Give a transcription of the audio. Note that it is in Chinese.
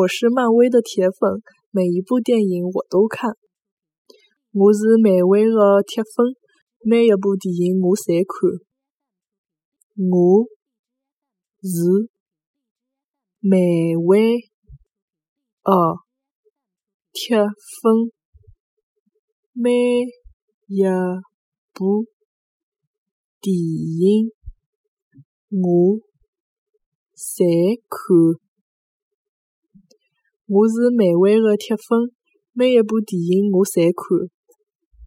我是漫威的铁粉，每一部电影我都看。我是漫威的铁粉，每一部电影我侪看。我是漫威的铁粉，每一部电影我侪看。我是漫威的铁粉，每一部电影我侪看。